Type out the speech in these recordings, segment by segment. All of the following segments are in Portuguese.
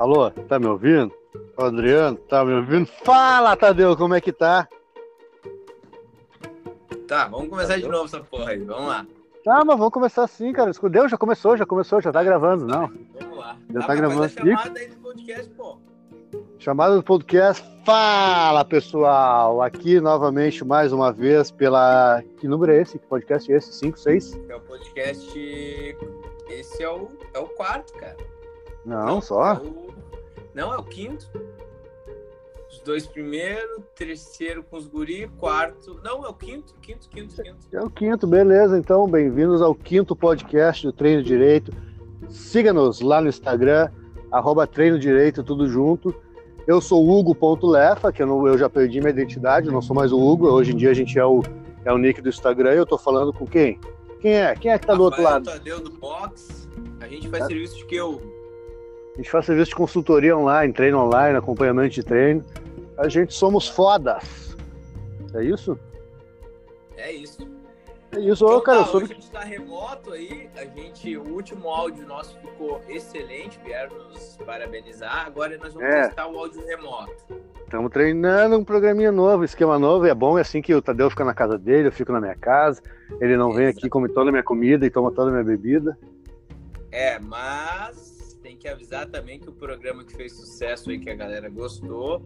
Alô, tá me ouvindo? Adriano, tá me ouvindo? Fala, Tadeu, como é que tá? Tá, vamos começar Tadeu? de novo essa porra aí, vamos lá. Tá, mas vamos começar assim, cara. Escudeu, já começou, já começou, já tá gravando, não. Vamos lá. Já tá, tá gravando. chamada aí do podcast, pô. Chamada do podcast. Fala, pessoal! Aqui novamente, mais uma vez, pela. Que número é esse? Que podcast é esse? 5, 6? É o podcast. Esse é o, é o quarto, cara. Não, Não só. É o... Não, é o quinto. Os dois primeiro, terceiro com os guri, quarto. Não, é o quinto, quinto, quinto, quinto. É o quinto, beleza. Então, bem-vindos ao quinto podcast do Treino Direito. Siga-nos lá no Instagram, arroba Treino Direito, tudo junto. Eu sou o Hugo.lefa, que eu, não, eu já perdi minha identidade, não sou mais o Hugo. Hoje em dia a gente é o, é o nick do Instagram e eu tô falando com quem? Quem é? Quem é que tá do outro lado? Tadeu do Box. A gente faz é. serviço de que eu a gente faz serviço de consultoria online, treino online, acompanhamento de treino. A gente somos fodas. É isso? É isso. É isso, então, cara. Tá, sobre... Hoje a gente está remoto aí. A gente, o último áudio nosso ficou excelente. Vieram nos parabenizar. Agora nós vamos é. testar o áudio remoto. Estamos treinando um programinha novo, esquema novo. É bom, é assim que o Tadeu fica na casa dele, eu fico na minha casa. Ele não vem aqui, come toda a minha comida e toma toda a minha bebida. É, mas que avisar também que o programa que fez sucesso aí, que a galera gostou,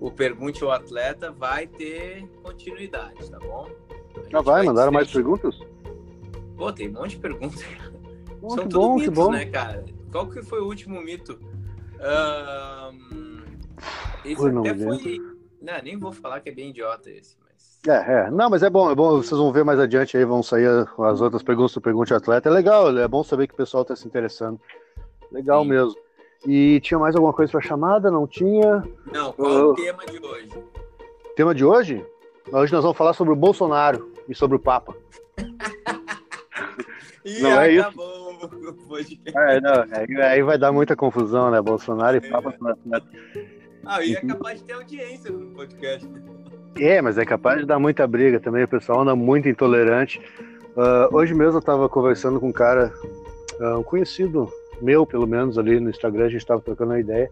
o Pergunte ao Atleta, vai ter continuidade, tá bom? Já vai, vai mandaram mais perguntas? Pô, tem um monte de perguntas. Bom, São tudo bom, mitos, né, cara? Qual que foi o último mito? Um, esse foi até foi... Não, nem vou falar que é bem idiota esse. É, é. Não, mas é bom, é bom. Vocês vão ver mais adiante aí, vão sair as outras perguntas do Pergunte ao Atleta. É legal, é bom saber que o pessoal está se interessando. Legal Sim. mesmo. E tinha mais alguma coisa para chamada? Não tinha? Não, qual o tema de hoje? Tema de hoje? Hoje nós vamos falar sobre o Bolsonaro e sobre o Papa. e não é isso? É, não, é, aí vai dar muita confusão, né? Bolsonaro e é. Papa. Ah, e é capaz de ter audiência no podcast. É, mas é capaz de dar muita briga também. O pessoal anda muito intolerante. Uh, hoje mesmo eu estava conversando com um cara, uh, um conhecido meu, pelo menos, ali no Instagram, a gente estava trocando a ideia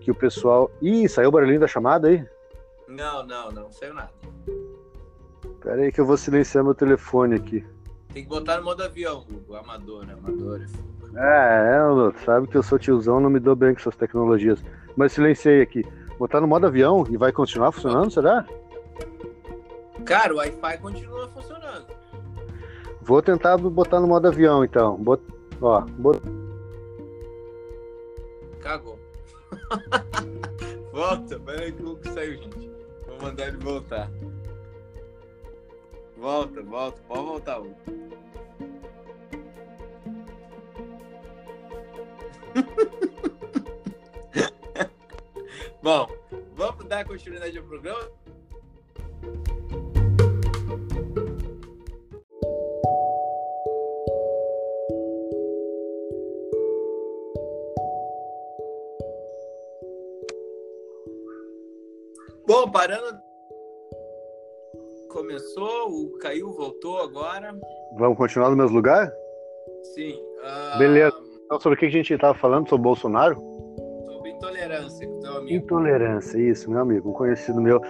que o pessoal. Ih, saiu o barulhinho da chamada aí? Não, não, não, saiu nada. Pera aí que eu vou silenciar meu telefone aqui. Tem que botar no modo avião, o amador, né? Amador. É, é, sabe que eu sou tiozão, não me dou bem com essas tecnologias. Mas silenciei aqui. Botar no modo avião e vai continuar funcionando, será? Cara, o Wi-Fi continua funcionando. Vou tentar botar no modo avião, então. Bot... Ó, bot... Cagou. Volta, peraí que o Hulk saiu, gente. Vou mandar ele voltar. Volta, volta, pode voltar, Hulk. Bom, vamos dar continuidade ao programa? Parando. Começou, o caiu, voltou agora. Vamos continuar no mesmo lugar? Sim. Uh... Beleza. Então, sobre o que a gente estava falando? Sobre Bolsonaro? Sobre intolerância, teu amigo. Intolerância, isso, meu amigo, um conhecido meu,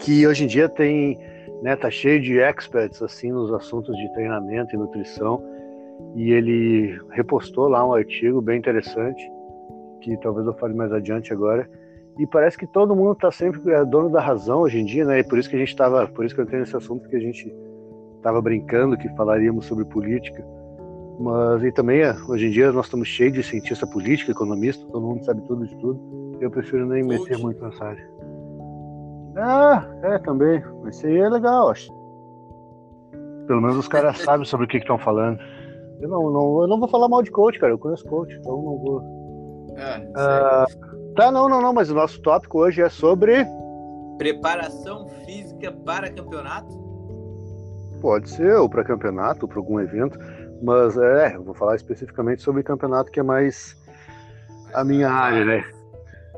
que hoje em dia tem, né, tá cheio de experts, assim, nos assuntos de treinamento e nutrição, e ele repostou lá um artigo bem interessante, que talvez eu fale mais adiante agora, e parece que todo mundo está sempre é, dono da razão hoje em dia, né? E por isso que a gente estava, por isso que eu tenho esse assunto que a gente estava brincando que falaríamos sobre política. Mas e também é, hoje em dia nós estamos cheios de cientista político, economista, todo mundo sabe tudo de tudo. Eu prefiro nem meter muito nessa área. Ah, é também. Isso aí é legal, acho. Pelo menos os caras sabem sobre o que estão falando. Eu não, não, eu não vou falar mal de coach, cara. Eu conheço coach, então não vou. É, ah, Tá, não, não, não, mas o nosso tópico hoje é sobre. Preparação física para campeonato? Pode ser, ou para campeonato, ou para algum evento, mas é, eu vou falar especificamente sobre campeonato, que é mais a minha área, né?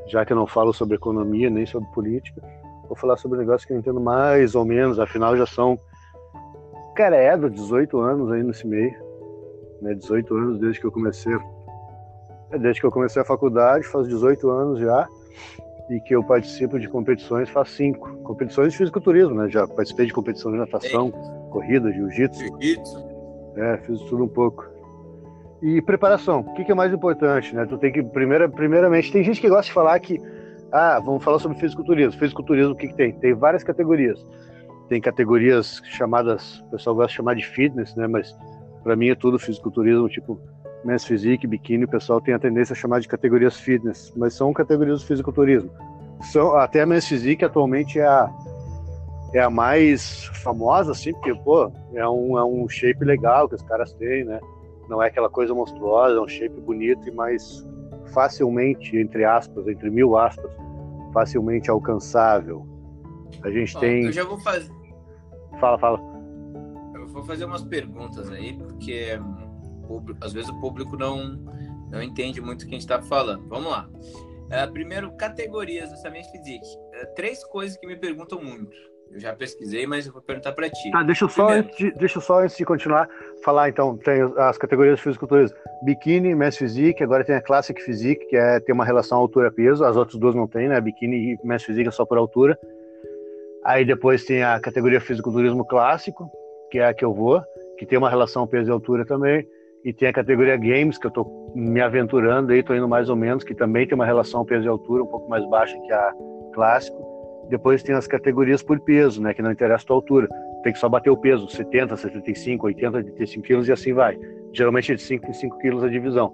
Já que eu não falo sobre economia nem sobre política, vou falar sobre um negócio que eu entendo mais ou menos, afinal já são. Cara, é, 18 anos aí nesse meio, né? 18 anos desde que eu comecei desde que eu comecei a faculdade, faz 18 anos já, e que eu participo de competições faz 5. Competições de fisiculturismo, né? Já participei de competições de natação, Ei. corrida, jiu-jitsu. Jiu-jitsu. É, fiz tudo um pouco. E preparação, o que, que, é mais importante, né? Tu tem que, primeira, primeiramente, tem gente que gosta de falar que, ah, vamos falar sobre fisiculturismo. Fisiculturismo, o que, que tem? Tem várias categorias. Tem categorias chamadas, o pessoal gosta de chamar de fitness, né? Mas para mim é tudo fisiculturismo, tipo men's physique, biquíni, o pessoal tem a tendência a chamar de categorias fitness, mas são categorias do fisiculturismo. São, até a men's physique atualmente é a, é a mais famosa, assim, porque, pô, é um, é um shape legal que os caras têm, né? Não é aquela coisa monstruosa, é um shape bonito e mais facilmente, entre aspas, entre mil aspas, facilmente alcançável. A gente Ó, tem. Eu já vou fazer. Fala, fala. Eu vou fazer umas perguntas aí, porque público, às vezes o público não, não entende muito o que a gente está falando. Vamos lá. Uh, primeiro, categorias do Science Physique. Uh, três coisas que me perguntam muito. Eu já pesquisei, mas eu vou perguntar para ti. Tá, deixa eu só, antes de, deixa só antes de continuar, falar então, tem as categorias de fisiculturismo. Biquíni, Mass Physique, agora tem a Classic Physique, que é, tem uma relação altura-peso, as outras duas não tem, né? Biquíni e Mass Physique é só por altura. Aí depois tem a categoria fisiculturismo clássico, que é a que eu vou, que tem uma relação peso e altura também e tem a categoria Games, que eu estou me aventurando aí, estou indo mais ou menos, que também tem uma relação peso e altura um pouco mais baixa que a clássico. Depois tem as categorias por peso, né, que não interessa a tua altura. Tem que só bater o peso, 70, 75, 80, 85 quilos e assim vai. Geralmente é de 5 em 5 quilos a divisão.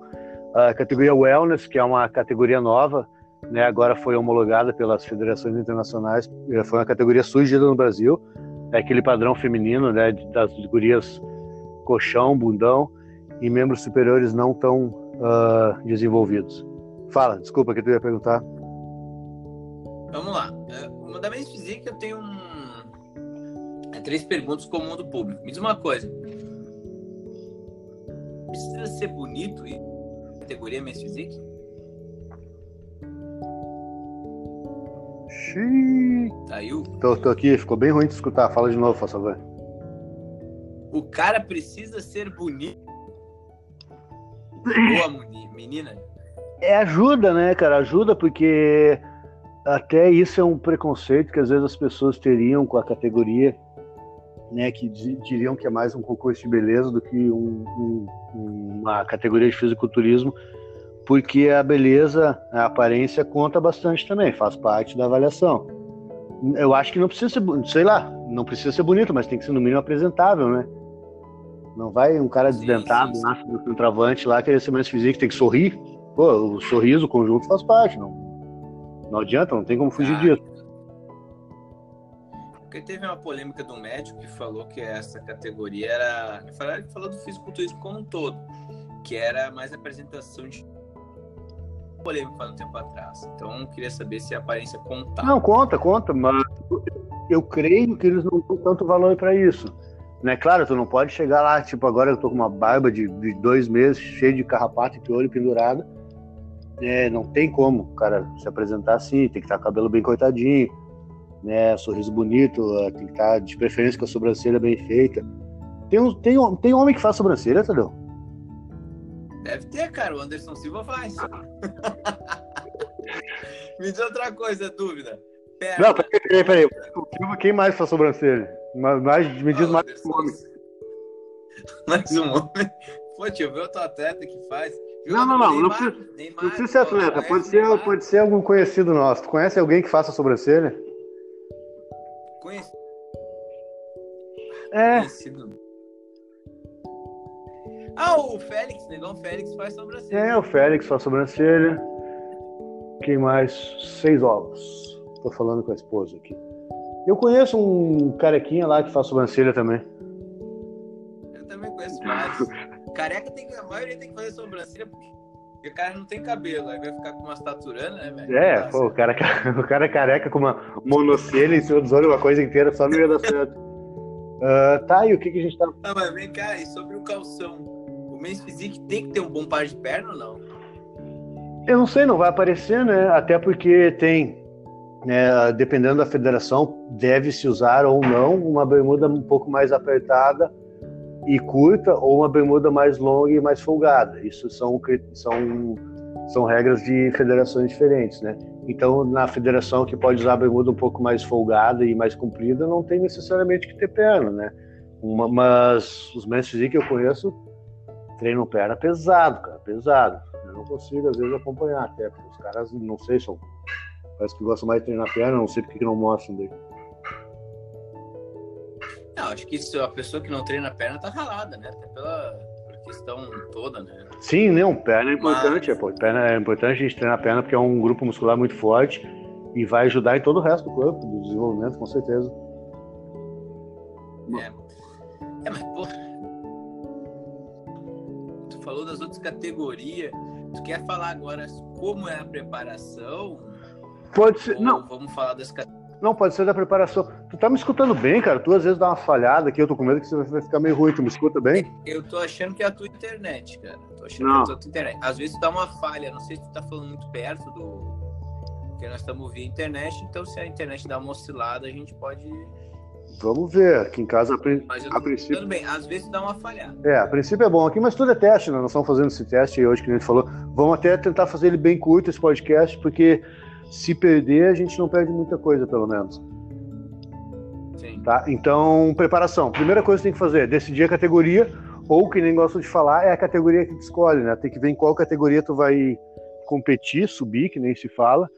A categoria Wellness, que é uma categoria nova, né, agora foi homologada pelas federações internacionais, eh, foi uma categoria surgida no Brasil, é aquele padrão feminino, né, das gurias colchão, bundão, e membros superiores não tão uh, desenvolvidos. Fala, desculpa que tu ia perguntar. Vamos lá. É, uma da minha física eu tenho um... É, três perguntas comum do público. Me diz uma coisa. Precisa ser bonito e categoria Men's Physique? Xiii. Saiu? Tô, tô aqui, ficou bem ruim de escutar. Fala de novo, por favor. O cara precisa ser bonito boa menina? É ajuda, né, cara? Ajuda porque até isso é um preconceito que às vezes as pessoas teriam com a categoria, né? Que diriam que é mais um concurso de beleza do que um, um, uma categoria de fisiculturismo, porque a beleza, a aparência conta bastante também, faz parte da avaliação. Eu acho que não precisa ser, sei lá, não precisa ser bonito, mas tem que ser no mínimo apresentável, né? Não vai um cara desdentado lá no centroavante lá querer ser mais físico, tem que sorrir. Pô, o sorriso, o conjunto faz parte, não. Não adianta, não tem como fugir ah, disso. Porque teve uma polêmica do médico que falou que essa categoria era. Ele falou do fisiculturismo como um todo, que era mais apresentação de polêmica há um tempo atrás. Então, queria saber se a aparência conta. Não, conta, conta, mas eu creio que eles não dão tanto valor para isso. Né? Claro, tu não pode chegar lá, tipo, agora eu tô com uma barba de, de dois meses, cheio de carrapato e piolho pendurado. É, não tem como cara se apresentar assim, tem que estar com o cabelo bem cortadinho, né? Sorriso bonito, tem que estar de preferência com a sobrancelha bem feita. Tem, um, tem, um, tem homem que faz sobrancelha, Tadeu? Deve ter, cara. O Anderson Silva faz. Me diz outra coisa, dúvida. Perna. Não, peraí, peraí. Quem mais faz sobrancelha? Mais, me diz mais um homem. Mais um homem? Pô, eu ver outro atleta que faz. não, não, não. Neymar, não, precisa, Neymar, não precisa ser atleta. Pode ser, pode ser algum conhecido nosso. Tu conhece alguém que faça sobrancelha? Conhecido. É. Conhecido. Ah, o Félix, negão Félix faz sobrancelha. É, o Félix faz sobrancelha. Quem mais? Seis ovos. Tô falando com a esposa aqui. Eu conheço um carequinha lá que faz sobrancelha também. Eu também conheço vários. Careca tem que. A maioria tem que fazer sobrancelha porque o cara não tem cabelo, aí vai ficar com uma estaturana, né, velho? É, pô, o cara, o cara careca com uma monocelha em cima dos olhos, uma coisa inteira, só não ia dar certo. Uh, tá, e o que, que a gente tá. Ah, mas vem cá, e sobre o calção? O mês Physique tem que ter um bom par de perna ou não? Eu não sei, não vai aparecer, né? Até porque tem é, dependendo da federação, deve-se usar ou não uma bermuda um pouco mais apertada e curta ou uma bermuda mais longa e mais folgada. Isso são, são são regras de federações diferentes, né? Então, na federação que pode usar a bermuda um pouco mais folgada e mais comprida, não tem necessariamente que ter perna, né? Uma, mas os mestres que eu conheço treinam perna pesado, cara, pesado. Eu não consigo, às vezes, acompanhar até, porque os caras, não sei, são, parece que gostam mais de treinar perna, não sei porque que não mostram daí. Não, acho que isso, a pessoa que não treina perna tá ralada, né? Até pela questão toda, né? Sim, não, perna é importante, Mas... é, perna é importante a gente treinar a perna porque é um grupo muscular muito forte e vai ajudar em todo o resto do corpo, do desenvolvimento, com certeza. É, é mas, pô, tu falou das outras categorias, tu quer falar agora como é a preparação? Pode ser, não. Vamos falar das categorias não, pode ser da preparação. Tu tá me escutando bem, cara? Tu às vezes dá uma falhada aqui, eu tô com medo que você vai ficar meio ruim. Tu me escuta bem? Eu tô achando que é a tua internet, cara. Tô achando não. que é a tua internet. Às vezes dá uma falha, não sei se tu tá falando muito perto do. Porque nós estamos via internet, então se a internet dá uma oscilada, a gente pode. Vamos ver. Aqui em casa, mas eu tô a princípio. bem, às vezes dá uma falhada. É, a princípio é bom aqui, mas tudo é teste, né? Nós estamos fazendo esse teste hoje que a gente falou. Vamos até tentar fazer ele bem curto, esse podcast, porque se perder, a gente não perde muita coisa, pelo menos. Tá? Então, preparação. Primeira coisa que tem que fazer é decidir a categoria, ou que nem gosto de falar, é a categoria que tu escolhe, né? Tem que ver em qual categoria tu vai competir, subir, que nem se fala,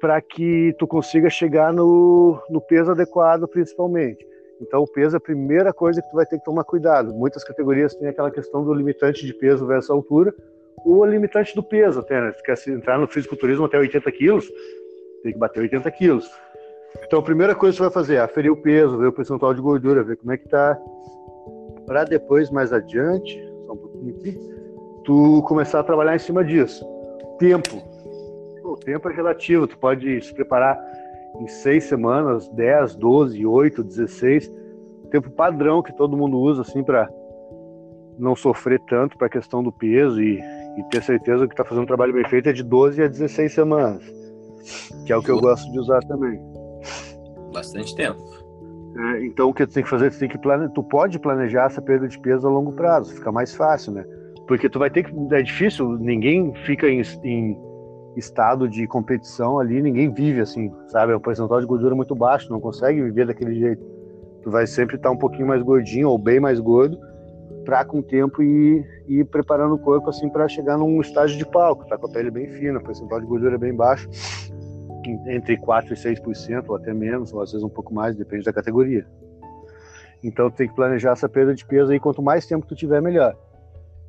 para que tu consiga chegar no, no peso adequado, principalmente. Então, o peso é a primeira coisa que tu vai ter que tomar cuidado. Muitas categorias têm aquela questão do limitante de peso versus altura, o limitante do peso até, né? Se quer entrar no fisiculturismo até 80 quilos, tem que bater 80 quilos. Então, a primeira coisa que você vai fazer é aferir o peso, ver o percentual de gordura, ver como é que tá, para depois, mais adiante, só um pouquinho aqui, tu começar a trabalhar em cima disso. Tempo. O tempo é relativo, tu pode se preparar em seis semanas, 10, 12, 8, 16, tempo padrão que todo mundo usa, assim, para não sofrer tanto para a questão do peso e, e ter certeza que está fazendo um trabalho bem feito é de 12 a 16 semanas, que é o que eu gosto de usar também. Bastante tempo. É, então o que tu tem que fazer, tu tem que plane... tu pode planejar essa perda de peso a longo prazo, fica mais fácil, né? Porque tu vai ter que é difícil, ninguém fica em, em estado de competição ali, ninguém vive assim, sabe? É um percentual de gordura muito baixo, não consegue viver daquele jeito. Tu vai sempre estar um pouquinho mais gordinho ou bem mais gordo para com o tempo ir, ir preparando o corpo assim para chegar num estágio de palco, tá com a pele bem fina, percentual de gordura bem baixo entre 4% e 6%, ou até menos, ou às vezes um pouco mais, depende da categoria. Então, tu tem que planejar essa perda de peso aí, quanto mais tempo tu tiver, melhor.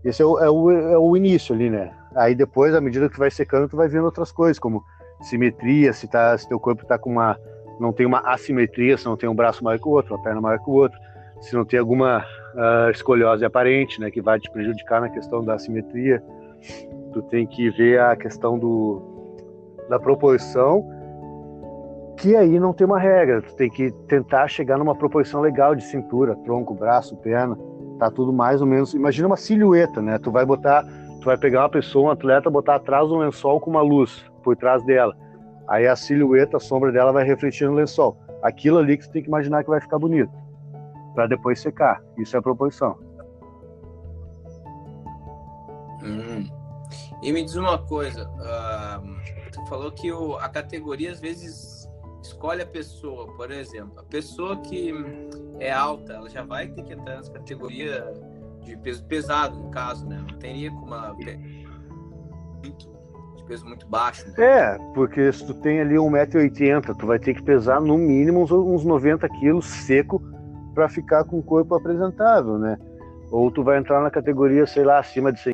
Esse é o, é o, é o início ali, né? Aí depois, à medida que tu vai secando, tu vai vendo outras coisas, como simetria, se, tá, se teu corpo tá com uma. não tem uma assimetria, se não tem um braço maior que o outro, uma perna maior que o outro, se não tem alguma uh, escoliose aparente, né, que vai te prejudicar na questão da assimetria. Tu tem que ver a questão do, da proporção, que aí não tem uma regra. Tu tem que tentar chegar numa proporção legal de cintura, tronco, braço, perna. Tá tudo mais ou menos. Imagina uma silhueta, né? Tu vai botar, tu vai pegar uma pessoa, um atleta, botar atrás do lençol com uma luz por trás dela. Aí a silhueta, a sombra dela vai refletir no lençol. Aquilo ali que tu tem que imaginar que vai ficar bonito. Para depois secar. Isso é a proporção. Hum. E me diz uma coisa, uh, falou que o, a categoria às vezes escolhe a pessoa, por exemplo, a pessoa que é alta, ela já vai ter que entrar nessa categoria de peso pesado, no caso, né? Não teria como uma muito de peso muito baixo. Né? É, porque se tu tem ali 1,80m, tu vai ter que pesar no mínimo uns, uns 90 quilos seco para ficar com o corpo apresentável, né? Ou tu vai entrar na categoria, sei lá, acima de 100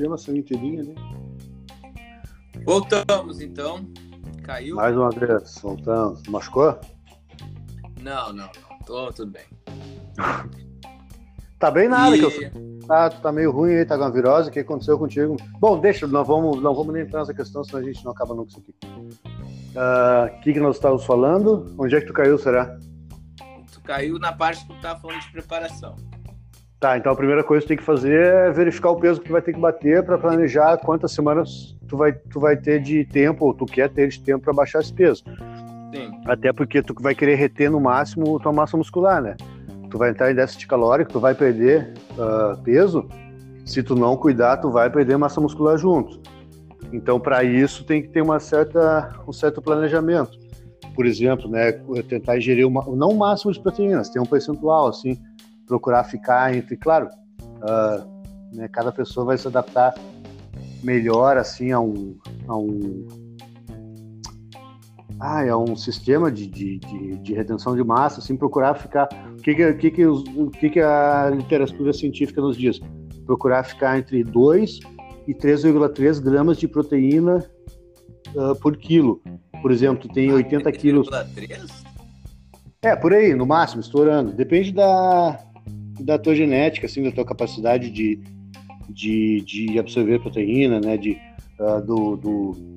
gema saiu inteirinha ali. Voltamos então. Caiu? Mais uma vez, voltamos. Machucou? Não, não, não. Tô tudo bem. tá bem nada, e... que eu ah, tu tá meio ruim aí, tá com uma virose, o que aconteceu contigo? Bom, deixa, não vamos, não vamos nem entrar nessa questão, senão a gente não acaba nunca isso aqui. O uh, que, que nós estávamos falando? Onde é que tu caiu, será? Tu caiu na parte que tu tava falando de preparação. Tá, então a primeira coisa que tu tem que fazer é verificar o peso que tu vai ter que bater para planejar quantas semanas tu vai, tu vai ter de tempo, ou tu quer ter de tempo para baixar esse peso. Sim. Até porque tu vai querer reter no máximo tua massa muscular, né? Tu vai entrar em déficit calórico, tu vai perder uh, peso. Se tu não cuidar, tu vai perder massa muscular junto. Então, para isso, tem que ter uma certa, um certo planejamento. Por exemplo, né, tentar ingerir uma, não o máximo de proteínas, tem um percentual, assim, procurar ficar entre, claro, uh, né, cada pessoa vai se adaptar melhor, assim, a um, a um ah, é um sistema de, de, de, de, retenção de massa, assim, procurar ficar. O que, que, que, que, os, que, que a literatura científica nos diz? Procurar ficar entre 2 e 3,3 gramas de proteína uh, por quilo. Por exemplo, tu tem 80 quilos. 3,3? É, por aí, no máximo, estourando. Depende da, da tua genética, assim, da tua capacidade de, de, de absorver proteína, né? De, uh, do, do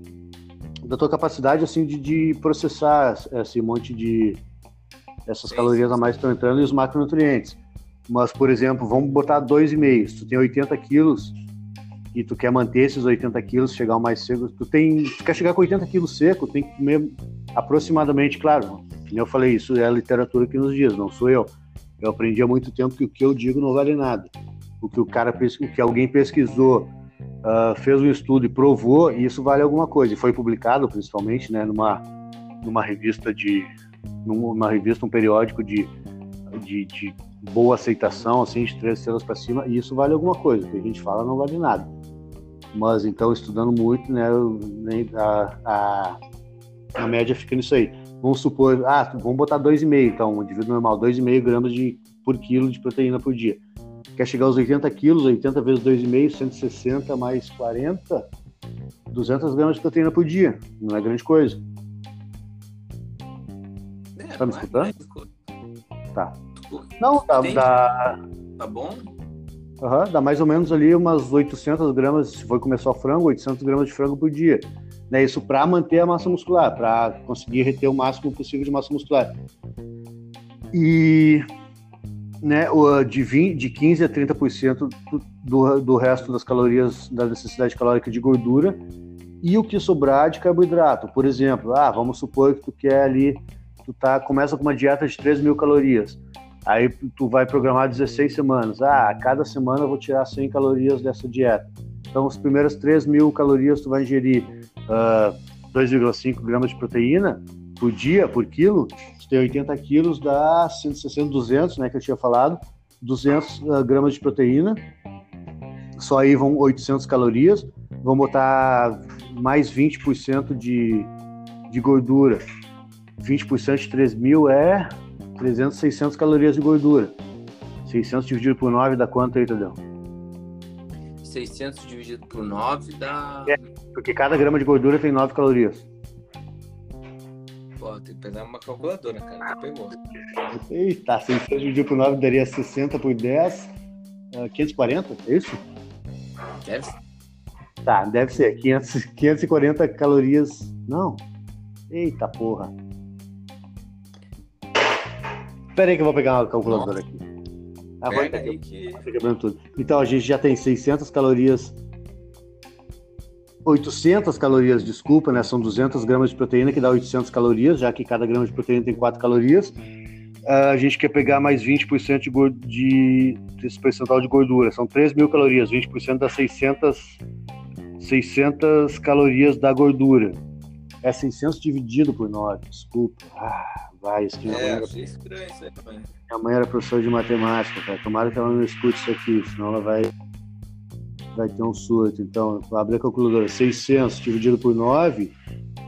da tua capacidade assim de, de processar esse monte de essas Sim. calorias a mais que estão entrando e os macronutrientes. Mas, por exemplo, vamos botar 2,5. Se tu tem 80 quilos e tu quer manter esses 80 quilos, chegar o mais seco, tu tem. Tu quer chegar com 80 quilos seco, tem que comer aproximadamente, claro, como eu falei, isso é a literatura que nos diz, não sou eu. Eu aprendi há muito tempo que o que eu digo não vale nada. O que o cara o que alguém pesquisou uh, fez um estudo e provou, e isso vale alguma coisa. E foi publicado, principalmente, né, numa, numa revista de. numa revista, um periódico de, de, de boa aceitação, assim, de três estrelas para cima, e isso vale alguma coisa. Que a gente fala não vale nada. Mas então, estudando muito, né, a, a, a média fica nisso aí. Vamos supor, ah, vamos botar 2,5, então, um indivíduo normal, 2,5 gramas de, por quilo de proteína por dia quer chegar aos 80 quilos, 80 vezes 2,5, 160 mais 40, 200 gramas de proteína por dia. Não é grande coisa. É, tá me é escutando? Tá. Não, tá, dá... Tá bom? Uhum, dá mais ou menos ali umas 800 gramas, se for comer só frango, 800 gramas de frango por dia. Né, isso para manter a massa muscular, para conseguir reter o máximo possível de massa muscular. E né, de, 20, de 15 a 30% do, do resto das calorias, da necessidade calórica de gordura, e o que sobrar de carboidrato. Por exemplo, ah, vamos supor que tu quer ali, tu tá, começa com uma dieta de 3 mil calorias, aí tu vai programar 16 semanas. Ah, a cada semana eu vou tirar 100 calorias dessa dieta. Então, as primeiras 3 mil calorias tu vai ingerir uh, ah, 2,5 gramas de proteína por dia, por quilo, tem 80 quilos, dá 160, 200, né, que eu tinha falado, 200 uh, ah, gramas de proteína, só aí vão 800 calorias, vão botar mais 20% de, de gordura. 20% de 3 mil é 300, 600 calorias de gordura. 600 dividido por 9 dá quanto aí, Tadeu? 600 dividido por 9 dá. É, porque cada grama de gordura tem 9 calorias. Tem que pegar uma calculadora, cara. Tu pegou. Eita, 600 dividido por 9 daria 60 por 10. Uh, 540, é isso? Deve ser. Tá, deve ser. 500, 540 calorias. Não. Eita porra. Espera aí que eu vou pegar uma calculadora Nossa. aqui. Ah, vai, aí que... tudo. Então a gente já tem 600 calorias 800 calorias, desculpa, né? São 200 gramas de proteína, que dá 800 calorias, já que cada grama de proteína tem 4 calorias. Uh, a gente quer pegar mais 20% de, de, desse percentual de gordura. São 3 mil calorias, 20% das 600, 600 calorias da gordura. É 600 dividido por 9, desculpa. Ah, vai, isso aqui é, era... estranho isso aí. Minha mãe era professora de matemática, cara. Tomara que ela não escute isso aqui, senão ela vai vai ter um surto. Então, abre a calculadora, 600 dividido por 9,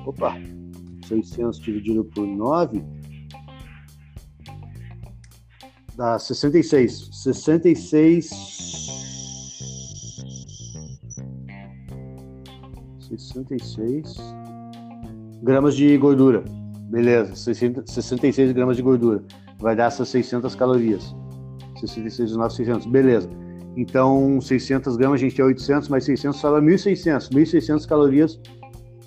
opa, 600 dividido por 9, dá 66. 66... 66 gramas de gordura. Beleza, 66 gramas de gordura. Vai dar essas 600 calorias. 66 9, 600. Beleza. Então, 600 gramas, a gente tem 800, mais 600 sobra 1.600. 1.600 calorias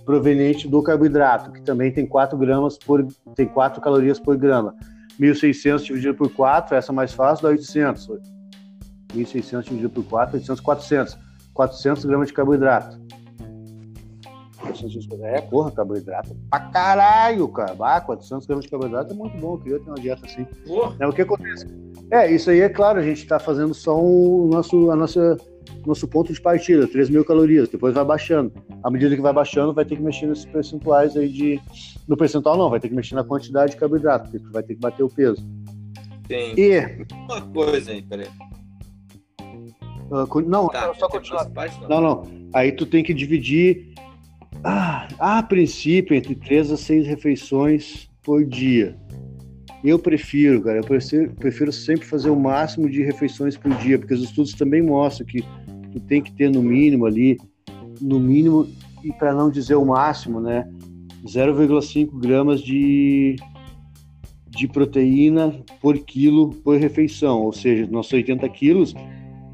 proveniente do carboidrato, que também tem 4 gramas por tem 4 calorias por grama. 1.600 dividido por 4, essa mais fácil, dá 800. 1.600 dividido por 4, 800, 400. 400 gramas de carboidrato. 400 É, porra, carboidrato pra caralho, cara. Ah, 400 gramas de carboidrato é muito bom. Eu queria ter uma dieta assim. Porra. É, o que acontece? É, isso aí é claro, a gente está fazendo só o nosso, a nossa, nosso ponto de partida, 3 mil calorias, depois vai baixando. À medida que vai baixando, vai ter que mexer nesses percentuais aí de. No percentual não, vai ter que mexer na quantidade de carboidrato, porque vai ter que bater o peso. Tem. E. Uma coisa aí, peraí. Uh, não, tá, só continuar. Não, não. Aí tu tem que dividir ah, a princípio entre 3 a 6 refeições por dia. Eu prefiro, cara, eu prefiro, prefiro, sempre fazer o máximo de refeições por dia, porque os estudos também mostram que tu tem que ter no mínimo ali, no mínimo, e para não dizer o máximo, né, 0,5 gramas de, de proteína por quilo por refeição, ou seja, nossos 80 quilos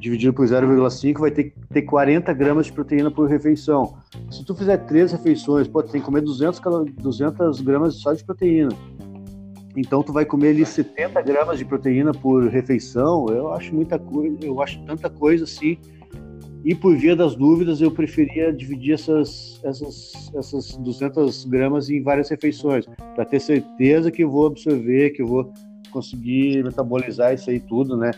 dividido por 0,5 vai ter que ter 40 gramas de proteína por refeição. Se tu fizer três refeições, tu tem que comer 200, 200 gramas só de proteína. Então tu vai comer ali 70 gramas de proteína por refeição. Eu acho muita coisa, eu acho tanta coisa assim. E por via das dúvidas, eu preferia dividir essas, essas, essas 200 gramas em várias refeições, para ter certeza que eu vou absorver, que eu vou conseguir metabolizar isso aí tudo, né?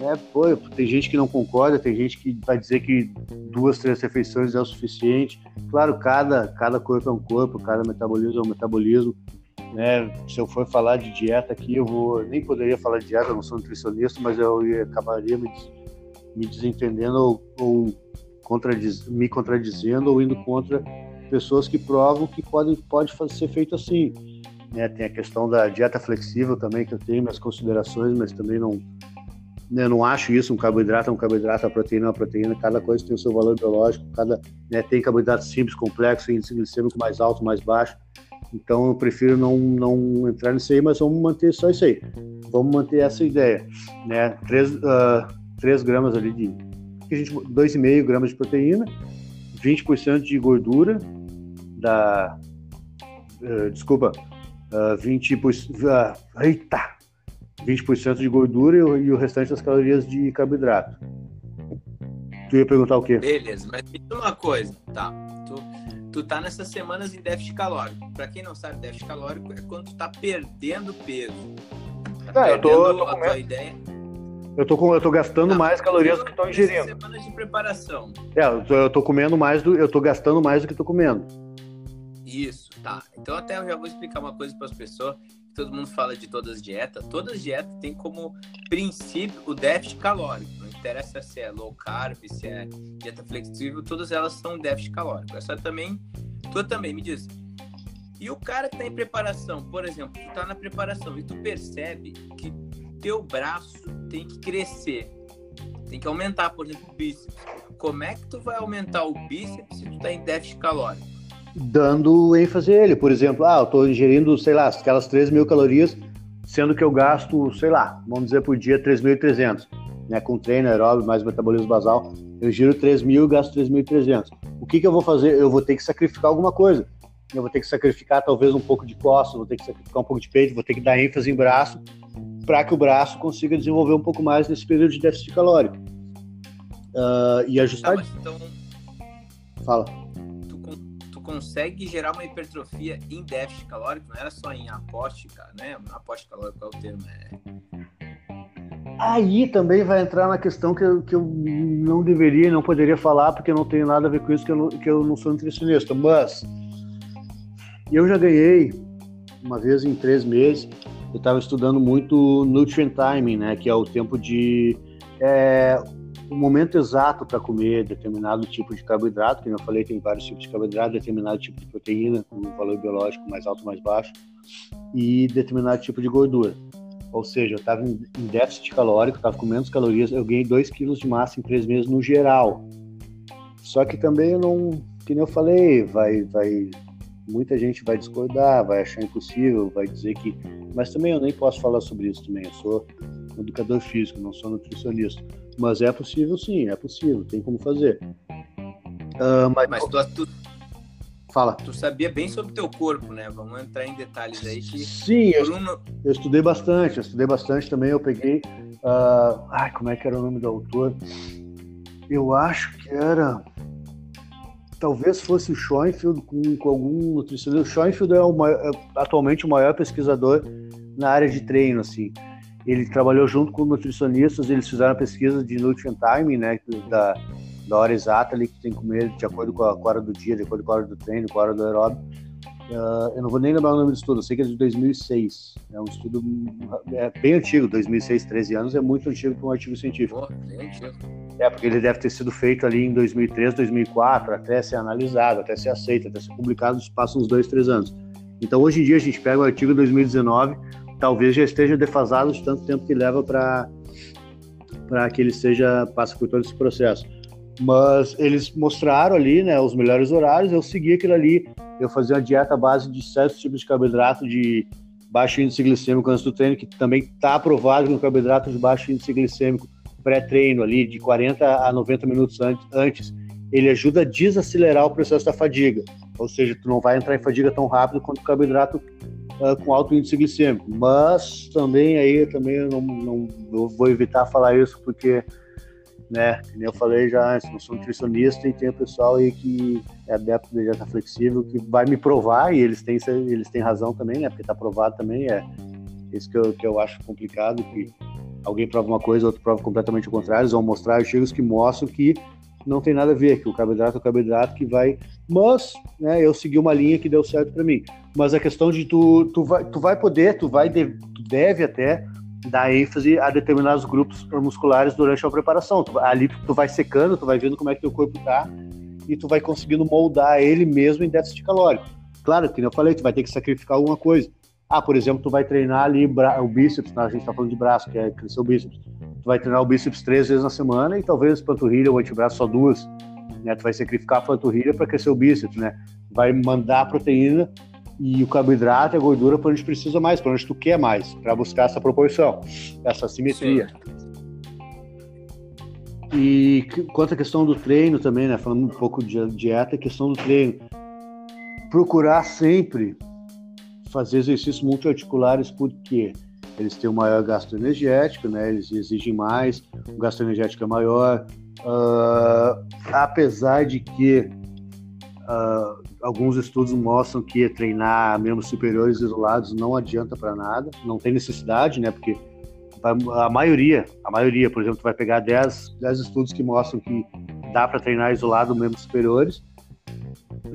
Né? Pô, tem gente que não concorda, tem gente que vai dizer que duas, três refeições é o suficiente. Claro, cada, cada corpo é um corpo, cada metabolismo é um metabolismo. Né? Se eu for falar de dieta aqui, eu vou nem poderia falar de dieta, eu não sou nutricionista, mas eu acabaria me, me desentendendo ou, ou contradiz, me contradizendo ou indo contra pessoas que provam que pode, pode ser feito assim. Né? Tem a questão da dieta flexível também, que eu tenho minhas considerações, mas também não, eu não acho isso, um carboidrato é um carboidrato, a proteína é uma proteína, cada coisa tem o seu valor biológico, cada, né, tem carboidrato simples, complexo, índice glicêmico mais alto, mais baixo, então eu prefiro não, não entrar nisso aí, mas vamos manter só isso aí. Vamos manter essa ideia, né? 3, uh, 3 gramas ali de. A gente, 2,5 gramas de proteína, 20% de gordura, da. Uh, desculpa, uh, 20%. Uh, eita! 20% de gordura e o, e o restante das calorias de carboidrato. Tu ia perguntar o quê? Beleza, mas me uma coisa, tá? Tu tu tá nessas semanas em déficit calórico. Para quem não sabe, déficit calórico é quando tu tá perdendo peso. Tá é, eu tô, eu tô a tua ideia. Eu tô, com, eu tô gastando mais calorias do que tô ingerindo. semanas de preparação. É, eu tô, eu tô comendo mais do, eu tô gastando mais do que tô comendo. Isso, tá. Então até eu já vou explicar uma coisa para as pessoas. Todo mundo fala de todas as dietas. Todas as dietas têm como princípio o déficit calórico. Não interessa se é low carb, se é dieta flexível, todas elas são déficit calórico. Essa também, tu também me diz. E o cara que tá em preparação, por exemplo, tu tá na preparação e tu percebe que teu braço tem que crescer, tem que aumentar, por exemplo, o bíceps. Como é que tu vai aumentar o bíceps se tu tá em déficit calórico? Dando ênfase a ele. Por exemplo, ah, eu estou ingerindo, sei lá, aquelas 3 mil calorias, sendo que eu gasto, sei lá, vamos dizer por dia 3.300, né? Com treino aeróbio mais metabolismo basal, eu giro 3 mil e gasto 3.300. O que, que eu vou fazer? Eu vou ter que sacrificar alguma coisa. Eu vou ter que sacrificar talvez um pouco de costas, vou ter que sacrificar um pouco de peito, vou ter que dar ênfase em braço para que o braço consiga desenvolver um pouco mais nesse período de déficit calórico. Uh, e ajustar. Tá, então... Fala consegue gerar uma hipertrofia em déficit calórico, não era só em aposte, cara, né? Calórico, qual é o termo? É... Aí também vai entrar na questão que eu, que eu não deveria, não poderia falar, porque não tem nada a ver com isso, que eu não, que eu não sou nutricionista. Mas eu já ganhei, uma vez em três meses, eu estava estudando muito Nutrient Timing, né? Que é o tempo de. É, o momento exato para comer determinado tipo de carboidrato, que eu falei, tem vários tipos de carboidrato, determinado tipo de proteína, com um valor biológico mais alto, mais baixo, e determinado tipo de gordura. Ou seja, eu estava em déficit calórico, estava com menos calorias, eu ganhei 2 quilos de massa em 3 meses no geral. Só que também eu não, que nem eu falei, vai, vai, muita gente vai discordar, vai achar impossível, vai dizer que. Mas também eu nem posso falar sobre isso também. Eu sou educador físico, não sou nutricionista. Mas é possível sim, é possível, tem como fazer. Uh, mas, mas tu, tu, Fala. Tu sabia bem sobre teu corpo, né? Vamos entrar em detalhes aí. Que sim, eu, Bruno... eu estudei bastante, eu estudei bastante também. Eu peguei. Uh, ai, como é que era o nome do autor? Eu acho que era. talvez fosse o Schoenfield com, com algum nutricionista. O Schoenfield é, o maior, é atualmente o maior pesquisador na área de treino, assim. Ele trabalhou junto com nutricionistas, eles fizeram a pesquisa de nutrient timing, né, da, da hora exata ali que tem que comer de acordo com a, com a hora do dia, de acordo com a hora do treino, com a hora do aeróbio. Uh, eu não vou nem lembrar o nome do estudo, eu sei que é de 2006. É um estudo é bem antigo, 2006, 13 anos, é muito antigo para um artigo científico. É, porque ele deve ter sido feito ali em 2003, 2004, até ser analisado, até ser aceito, até ser publicado, passam uns dois, três anos. Então, hoje em dia, a gente pega o artigo 2019, talvez já esteja defasado de tanto tempo que leva para que ele seja, passe por todo esse processo. Mas eles mostraram ali, né, os melhores horários, eu segui aquilo ali, eu fazia uma dieta à base de certos tipos de carboidrato de baixo índice glicêmico antes do treino, que também está aprovado o carboidrato de baixo índice glicêmico pré-treino ali, de 40 a 90 minutos antes, ele ajuda a desacelerar o processo da fadiga. Ou seja, tu não vai entrar em fadiga tão rápido quanto o carboidrato uh, com alto índice glicêmico. Mas também aí também eu não, não eu vou evitar falar isso porque né? Como eu falei já antes, não sou nutricionista e tem o pessoal aí que é adepto de dieta flexível que vai me provar e eles têm eles têm razão também, né? Porque está provado também é isso que eu, que eu acho complicado que alguém prova uma coisa, outro prova completamente o contrário, eles vão mostrar artigos que mostram que não tem nada a ver, que o carboidrato é o carboidrato que vai. Mas, né, eu segui uma linha que deu certo para mim. Mas a questão de tu, tu vai, tu vai poder, tu vai, tu deve até dar ênfase a determinados grupos musculares durante a preparação. Tu, ali tu vai secando, tu vai vendo como é que teu corpo tá e tu vai conseguindo moldar ele mesmo em déficit calórico. Claro, que eu falei, tu vai ter que sacrificar alguma coisa. Ah, por exemplo, tu vai treinar ali o bíceps, né? a gente tá falando de braço, que é crescer o bíceps. Tu vai treinar o bíceps três vezes na semana e talvez panturrilha ou antebraço só duas. Né? Tu vai sacrificar a panturrilha para crescer o bíceps, né? Vai mandar a proteína e o carboidrato e a gordura para onde precisa mais, para onde tu quer mais, para buscar essa proporção, essa simetria. Sim. E quanto à questão do treino também, né, falando um pouco de dieta, questão do treino, procurar sempre fazer exercícios multiarticulares porque eles têm um maior gasto energético, né, eles exigem mais, o gasto energético é maior, uh, apesar de que uh, alguns estudos mostram que treinar membros superiores isolados não adianta para nada, não tem necessidade, né? Porque a maioria, a maioria, por exemplo, tu vai pegar 10, 10 estudos que mostram que dá para treinar isolado membros superiores.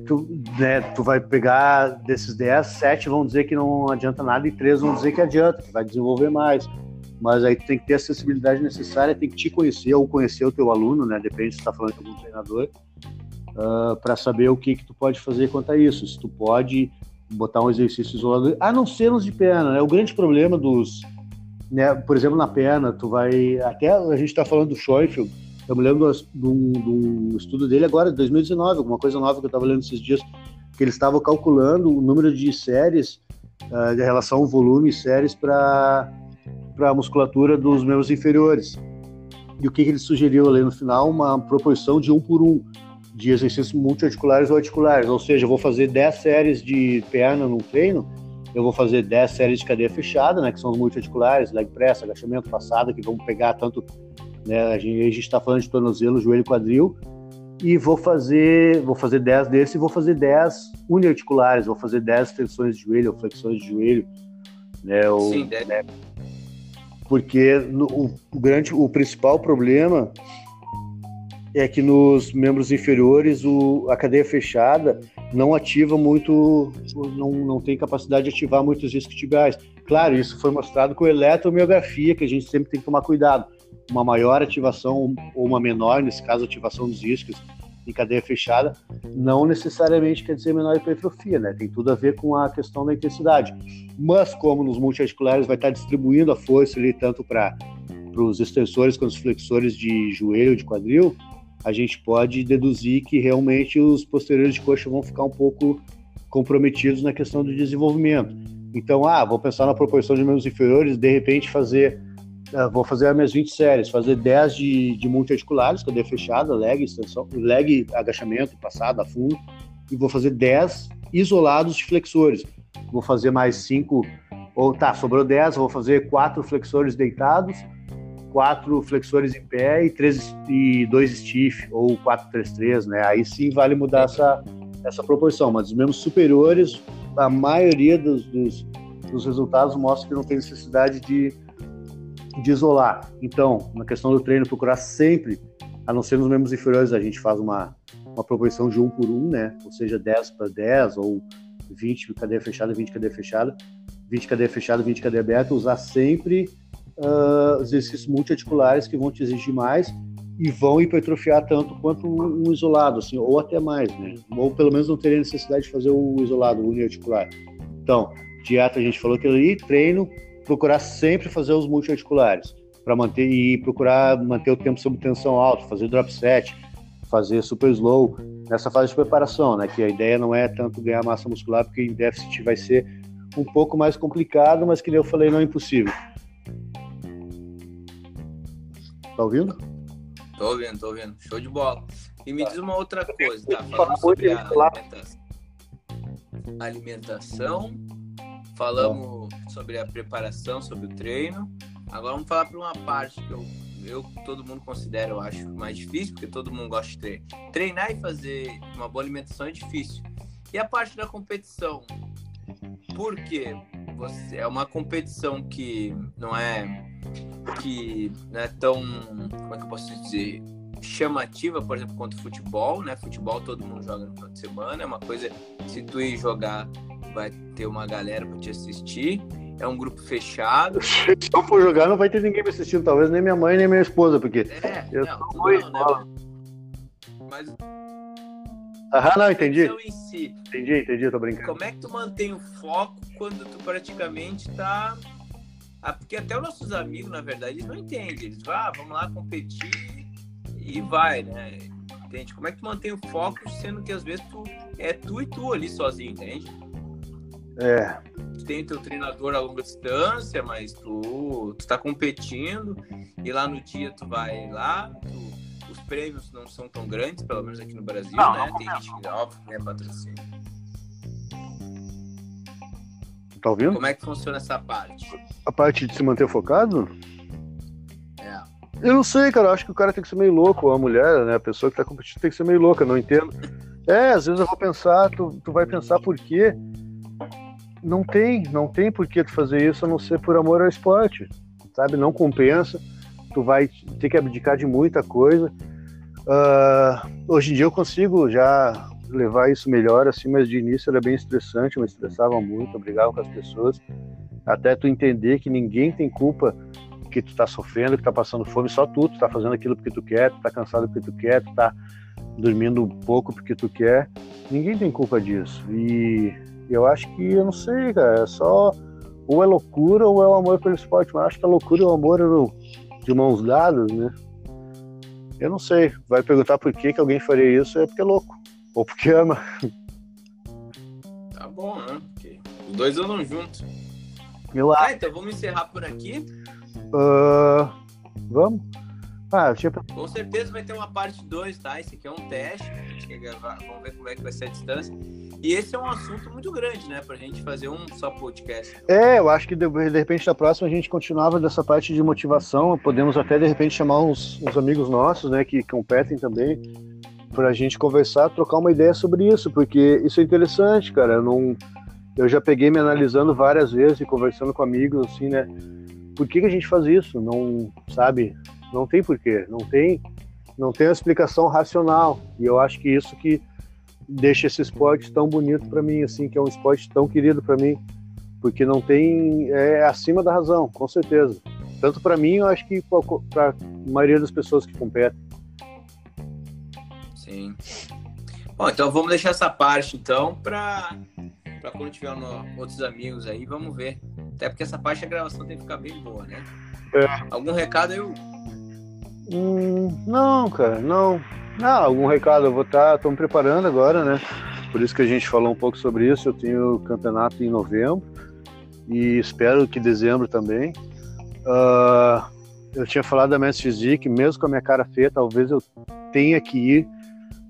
Tu, né, tu vai pegar desses 10, 7 vão dizer que não adianta nada e 3 vão dizer que adianta, que vai desenvolver mais. Mas aí tu tem que ter a acessibilidade necessária, tem que te conhecer ou conhecer o teu aluno, né? Depende se tu tá falando com algum treinador uh, ah, para saber o que, que tu pode fazer quanto a isso. Se tu pode botar um exercício isolado, a não ser nos de perna, né? O grande problema dos, né, por exemplo, na perna, tu vai, até a gente está falando do Schoenfeld, eu me lembro de um, de um estudo dele agora, de 2019, alguma coisa nova que eu estava lendo esses dias, que ele estava calculando o número de séries, uh, de relação ao volume séries para a musculatura dos membros inferiores. E o que, que ele sugeriu ali no final? Uma proporção de um por um de exercícios multiarticulares ou articulares. Ou seja, eu vou fazer 10 séries de perna no treino, eu vou fazer 10 séries de cadeia fechada, né, que são os multiarticulares, leg press, agachamento, passada, que vão pegar tanto, né, a gente está falando de tornozelo, joelho, quadril, e vou fazer, vou fazer 10 desses e vou fazer 10 uniarticulares, vou fazer 10 extensões de joelho ou flexões de joelho, né, ou, Sim, né, porque no, o grande, o principal problema é que nos membros inferiores o, a cadeia fechada não ativa muito, não, não tem capacidade de ativar muitos discos tibiais. Claro, isso foi mostrado com eletromiografia, que a gente sempre tem que tomar cuidado. Uma maior ativação ou uma menor, nesse caso, ativação dos discos em cadeia fechada, não necessariamente quer dizer menor hipertrofia, né? Tem tudo a ver com a questão da intensidade. Mas como nos multiarticulares vai estar distribuindo a força ali tanto para os extensores quanto os flexores de joelho, de quadril, a gente pode deduzir que realmente os posteriores de coxa vão ficar um pouco comprometidos na questão do desenvolvimento. Então, ah, vou pensar na proporção de membros inferiores, de repente fazer, uh, vou fazer as minhas 20 séries, fazer 10 de, de multiarticulares, cadeia fechada, leg, extensão, leg, agachamento, passada, fundo, e vou fazer 10 isolados de flexores. Vou fazer mais 5, ou tá, sobrou 10, vou fazer 4 flexores deitados, quatro flexores em pé e, três, e dois stiff, ou 4-3-3, né? Aí sim vale mudar essa, essa proporção, mas os membros superiores, a maioria dos, dos, dos resultados mostra que não tem necessidade de, de isolar. Então, na questão do treino, procurar sempre, a não ser nos membros inferiores, a gente faz uma, uma proporção de 1 por 1, né? Ou seja, 10 para 10 ou 20 cadeia fechada, 20 cadeia fechada, 20 cadeia fechada, 20 cadeia aberta, usar sempre uh, exercícios multiarticulares que vão te exigir mais e vão hipertrofiar tanto quanto um, isolado, assim, ou até mais, né? Ou pelo menos não teria necessidade de fazer o isolado, o uniarticular. Então, dieta a gente falou que ali, treino, procurar sempre fazer os multiarticulares para manter e procurar manter o tempo sob tensão alta, fazer drop set, fazer super slow nessa fase de preparação, né? Que a ideia não é tanto ganhar massa muscular, porque em déficit vai ser um pouco mais complicado, mas que eu falei, não é impossível. Tá ouvindo? Tô ouvindo, tô ouvindo. Show de bola. E me diz uma outra coisa, tá? Falando sobre a alimentação. alimentação falamos sobre a preparação, sobre o treino. Agora vamos falar para uma parte que eu, eu todo mundo considera, eu acho, mais difícil, porque todo mundo gosta de treinar. Treinar e fazer uma boa alimentação é difícil. E a parte da competição? Por quê? Você, é uma competição que não é que não é tão, como é que eu posso dizer, chamativa, por exemplo, quanto futebol, né? Futebol todo mundo joga no final de semana, é uma coisa, se tu ir jogar, vai ter uma galera para te assistir. É um grupo fechado. Se eu for jogar, não vai ter ninguém me assistindo, talvez nem minha mãe nem minha esposa, porque é, eu não, não, né? Mas Aham, não, entendi. Si. Entendi, entendi, tô brincando. Como é que tu mantém o foco quando tu praticamente tá ah, porque até os nossos amigos, na verdade, eles não entendem. Eles vão, ah, vamos lá competir e vai, né? Entende? Como é que tu mantém o foco, sendo que às vezes tu é tu e tu ali sozinho, entende? É. Tu tem teu treinador a longa distância, mas tu, tu tá competindo e lá no dia tu vai lá, tu, os prêmios não são tão grandes, pelo menos aqui no Brasil, não, né? Não, tem gente que, óbvio, né, patrocínio. Tá ouvindo? Como é que funciona essa parte? A parte de se manter focado? É. Eu não sei, cara. Eu acho que o cara tem que ser meio louco, ou a mulher, né? A pessoa que tá competindo tem que ser meio louca, não entendo. É, às vezes eu vou pensar, tu, tu vai pensar por quê. Não tem, não tem por que tu fazer isso a não ser por amor ao esporte. Sabe? Não compensa. Tu vai ter que abdicar de muita coisa. Uh, hoje em dia eu consigo já levar isso melhor, assim, mas de início era bem estressante, eu me estressava muito, eu brigava com as pessoas, até tu entender que ninguém tem culpa que tu tá sofrendo, que tá passando fome, só tu, tu tá fazendo aquilo porque tu quer, tu tá cansado porque tu quer, tu tá dormindo pouco porque tu quer, ninguém tem culpa disso, e eu acho que, eu não sei, cara, é só, ou é loucura ou é o amor pelo esporte, mas acho que a loucura e o amor eram de mãos dadas, né, eu não sei, vai perguntar por que, que alguém faria isso, é porque é louco. Ou porque ama. Tá bom, né? Porque os dois andam juntos. Eu ah, então vamos encerrar por aqui? Uh, vamos? Ah, tinha... Com certeza vai ter uma parte 2, tá? Esse aqui é um teste. A gente quer gravar, vamos ver como é que vai ser a distância. E esse é um assunto muito grande, né? Pra gente fazer um só podcast. É, eu acho que de, de repente na próxima a gente continuava dessa parte de motivação. Podemos até de repente chamar uns, uns amigos nossos, né? Que competem também para a gente conversar, trocar uma ideia sobre isso, porque isso é interessante, cara. Eu, não, eu já peguei me analisando várias vezes e conversando com amigos, assim, né? Por que, que a gente faz isso? Não, sabe? Não tem porquê. Não tem, não tem uma explicação racional. E eu acho que isso que deixa esse esporte tão bonito para mim, assim, que é um esporte tão querido para mim, porque não tem é acima da razão, com certeza. Tanto para mim, eu acho que para a maioria das pessoas que competem. Sim. Bom, então vamos deixar essa parte então para para quando tiver no, outros amigos aí, vamos ver. Até porque essa parte da gravação tem que ficar bem boa, né? É. Algum recado aí? Hum, não, cara, não. Não, algum recado eu vou estar, tá, me preparando agora, né? Por isso que a gente falou um pouco sobre isso. Eu tenho campeonato em novembro e espero que dezembro também. Uh, eu tinha falado da Men's Physique, mesmo com a minha cara feia, talvez eu tenha que ir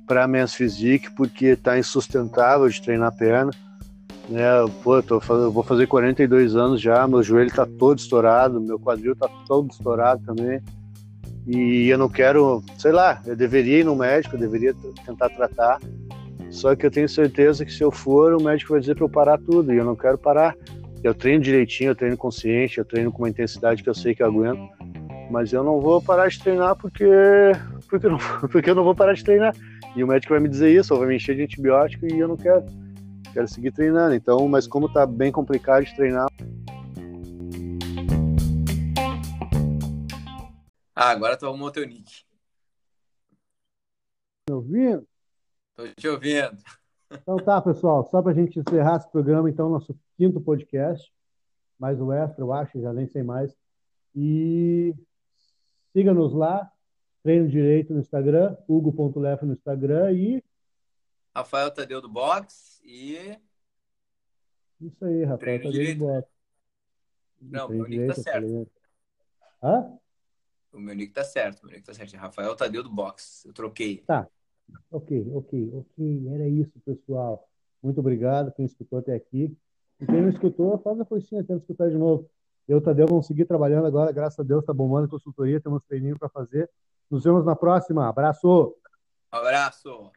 para a Men's Physique porque está insustentável de treinar a perna. Né? Pô, tô eu vou fazer 42 anos já, meu joelho está todo estourado, meu quadril está todo estourado também. E eu não quero, sei lá, eu deveria ir no médico, eu deveria tentar tratar. Só que eu tenho certeza que se eu for, o médico vai dizer para eu parar tudo. E eu não quero parar. Eu treino direitinho, eu treino consciente, eu treino com uma intensidade que eu sei que eu aguento. Mas eu não vou parar de treinar porque, porque, eu não, porque eu não vou parar de treinar. E o médico vai me dizer isso, ou vai me encher de antibiótico e eu não quero. Quero seguir treinando. Então, mas como tá bem complicado de treinar, Ah, agora tu arrumou teu nick. Me ouvindo? Tô te ouvindo. Então tá, pessoal, só para a gente encerrar esse programa, então, nosso quinto podcast, mais o extra, eu acho, já nem sei mais. E siga-nos lá, Treino Direito no Instagram, hugo.lef no Instagram e... Rafael Tadeu do Box e... Isso aí, Rafael Treino Tadeu direito. do Box. Não, meu nick tá certo. Hã? O meu nick tá certo, o meu nick tá certo. Rafael Tadeu do Box. Eu troquei. Tá. Ok, ok, ok. Era isso, pessoal. Muito obrigado quem escutou até aqui. E quem não escutou, faz a forcinha, tenta escutar de novo. Eu, Tadeu, vamos seguir trabalhando agora. Graças a Deus, tá bombando a consultoria, temos treininho para fazer. Nos vemos na próxima. Abraço! Abraço.